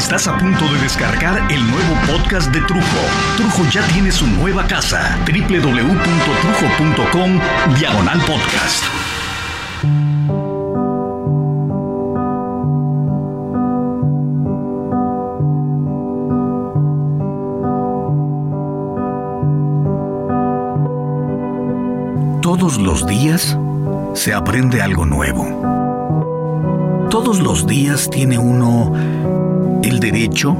Estás a punto de descargar el nuevo podcast de Trujo. Trujo ya tiene su nueva casa. www.trujo.com Diagonal Podcast. Todos los días se aprende algo nuevo. Todos los días tiene uno el derecho,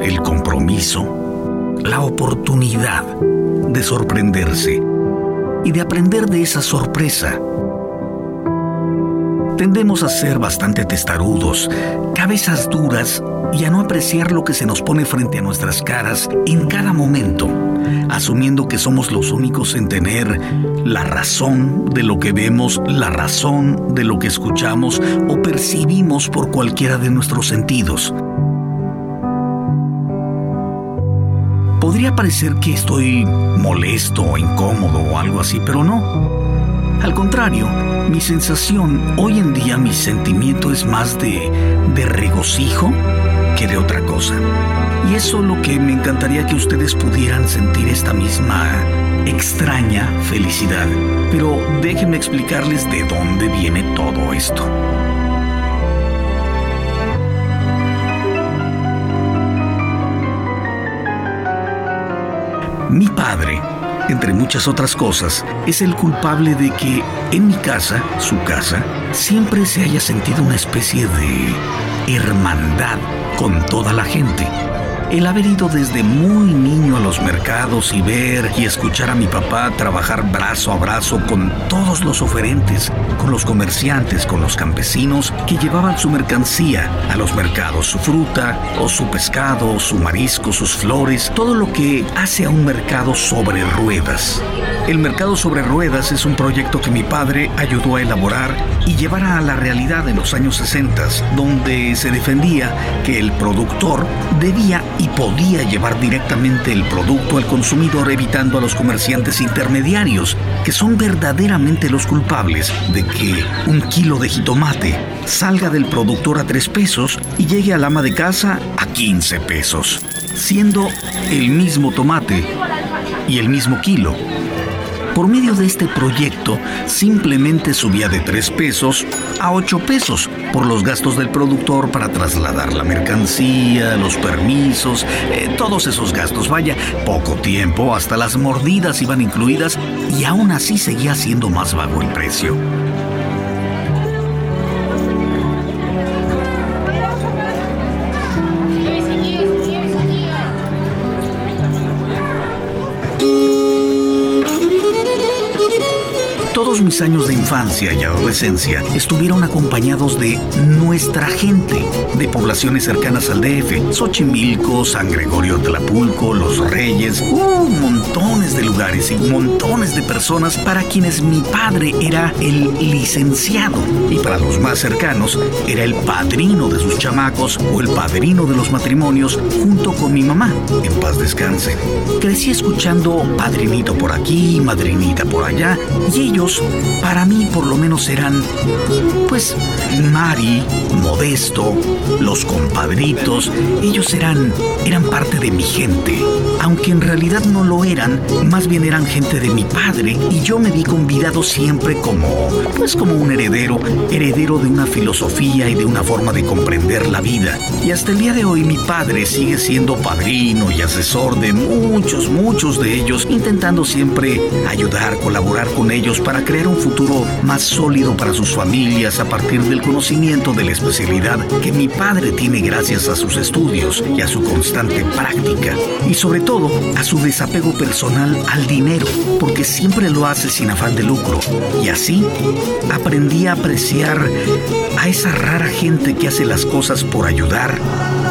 el compromiso, la oportunidad de sorprenderse y de aprender de esa sorpresa. Tendemos a ser bastante testarudos, cabezas duras y a no apreciar lo que se nos pone frente a nuestras caras en cada momento, asumiendo que somos los únicos en tener la razón de lo que vemos, la razón de lo que escuchamos o percibimos por cualquiera de nuestros sentidos. Podría parecer que estoy molesto o incómodo o algo así, pero no. Al contrario, mi sensación, hoy en día mi sentimiento es más de, de regocijo que de otra cosa. Y es solo que me encantaría que ustedes pudieran sentir esta misma extraña felicidad. Pero déjenme explicarles de dónde viene todo esto. Mi padre, entre muchas otras cosas, es el culpable de que en mi casa, su casa, siempre se haya sentido una especie de hermandad con toda la gente. El haber ido desde muy niño a los mercados y ver y escuchar a mi papá trabajar brazo a brazo con todos los oferentes, con los comerciantes, con los campesinos que llevaban su mercancía a los mercados, su fruta o su pescado, su marisco, sus flores, todo lo que hace a un mercado sobre ruedas. El mercado sobre ruedas es un proyecto que mi padre ayudó a elaborar y llevar a la realidad en los años 60, donde se defendía que el productor debía y podía llevar directamente el producto al consumidor evitando a los comerciantes intermediarios, que son verdaderamente los culpables de que un kilo de jitomate salga del productor a 3 pesos y llegue al ama de casa a 15 pesos, siendo el mismo tomate y el mismo kilo. Por medio de este proyecto, simplemente subía de 3 pesos a 8 pesos por los gastos del productor para trasladar la mercancía, los permisos, eh, todos esos gastos. Vaya, poco tiempo, hasta las mordidas iban incluidas y aún así seguía siendo más bajo el precio. Mis años de infancia y adolescencia estuvieron acompañados de nuestra gente, de poblaciones cercanas al DF, Xochimilco, San Gregorio Tlapulco, Los Reyes, uh, montones de lugares y montones de personas para quienes mi padre era el licenciado y para los más cercanos era el padrino de sus chamacos o el padrino de los matrimonios junto con mi mamá, en paz descanse. Crecí escuchando padrinito por aquí, madrinita por allá y ellos para mí por lo menos eran, pues, Mari, Modesto, los compadritos, ellos eran, eran parte de mi gente. Aunque en realidad no lo eran, más bien eran gente de mi padre y yo me vi convidado siempre como, pues como un heredero, heredero de una filosofía y de una forma de comprender la vida. Y hasta el día de hoy mi padre sigue siendo padrino y asesor de muchos, muchos de ellos, intentando siempre ayudar, colaborar con ellos para crear un futuro más sólido para sus familias a partir del conocimiento de la especialidad que mi padre tiene gracias a sus estudios y a su constante práctica. Y sobre todo a su desapego personal al dinero, porque siempre lo hace sin afán de lucro. Y así aprendí a apreciar a esa rara gente que hace las cosas por ayudar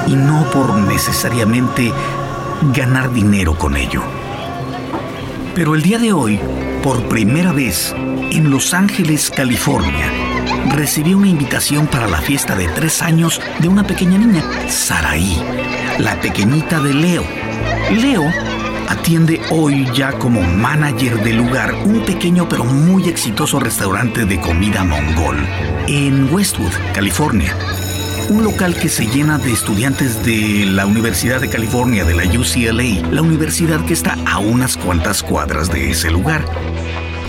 y no por necesariamente ganar dinero con ello. Pero el día de hoy, por primera vez, en Los Ángeles, California, recibí una invitación para la fiesta de tres años de una pequeña niña, Saraí, la pequeñita de Leo. Leo atiende hoy ya como manager del lugar un pequeño pero muy exitoso restaurante de comida mongol en Westwood, California. Un local que se llena de estudiantes de la Universidad de California, de la UCLA, la universidad que está a unas cuantas cuadras de ese lugar.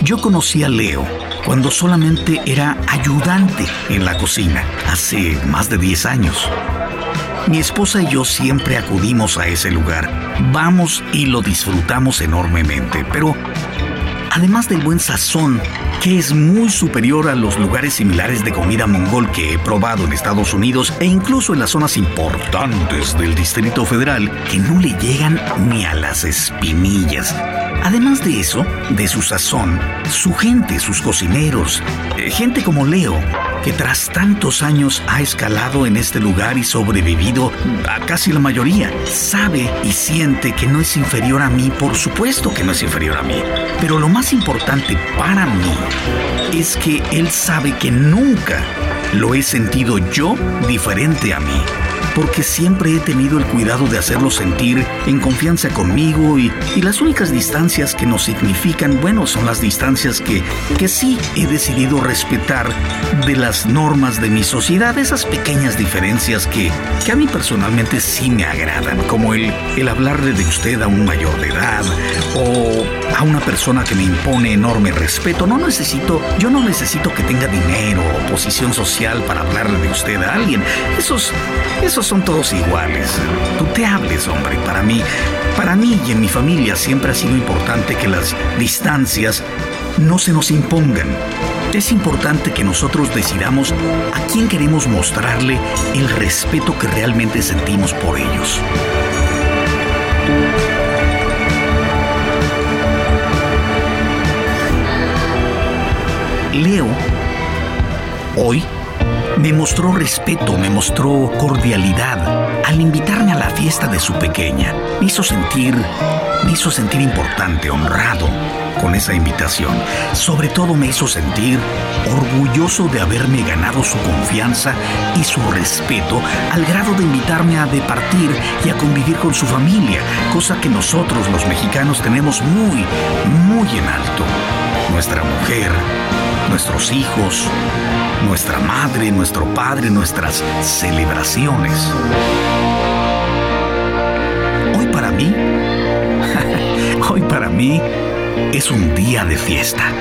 Yo conocí a Leo cuando solamente era ayudante en la cocina, hace más de 10 años. Mi esposa y yo siempre acudimos a ese lugar. Vamos y lo disfrutamos enormemente, pero además del buen sazón, que es muy superior a los lugares similares de comida mongol que he probado en Estados Unidos e incluso en las zonas importantes del Distrito Federal, que no le llegan ni a las espinillas. Además de eso, de su sazón, su gente, sus cocineros, eh, gente como Leo, que tras tantos años ha escalado en este lugar y sobrevivido a casi la mayoría, sabe y siente que no es inferior a mí, por supuesto que no es inferior a mí. Pero lo más importante para mí es que él sabe que nunca lo he sentido yo diferente a mí porque siempre he tenido el cuidado de hacerlo sentir en confianza conmigo y, las únicas distancias que nos significan, bueno, son las distancias que, que sí he decidido respetar de las normas de mi sociedad, esas pequeñas diferencias que, que a mí personalmente sí me agradan, como el, el hablarle de usted a un mayor de edad o a una persona que me impone enorme respeto. No necesito, yo no necesito que tenga dinero o posición social para hablarle de usted a alguien. Esos, esos son todos iguales. Tú te hables, hombre. Para mí, para mí y en mi familia siempre ha sido importante que las distancias no se nos impongan. Es importante que nosotros decidamos a quién queremos mostrarle el respeto que realmente sentimos por ellos. Leo, hoy me mostró respeto, me mostró cordialidad al invitarme a la fiesta de su pequeña. Me hizo sentir, me hizo sentir importante, honrado con esa invitación. Sobre todo me hizo sentir orgulloso de haberme ganado su confianza y su respeto al grado de invitarme a departir y a convivir con su familia, cosa que nosotros los mexicanos tenemos muy, muy en alto. Nuestra mujer, nuestros hijos, nuestra madre, nuestro padre, nuestras celebraciones. Hoy para mí, hoy para mí es un día de fiesta.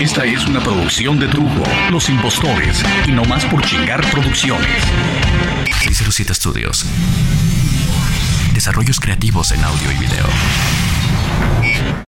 Esta es una producción de Trujo, Los Impostores y No Más por Chingar Producciones. 607 Studios. Desarrollos creativos en audio y video.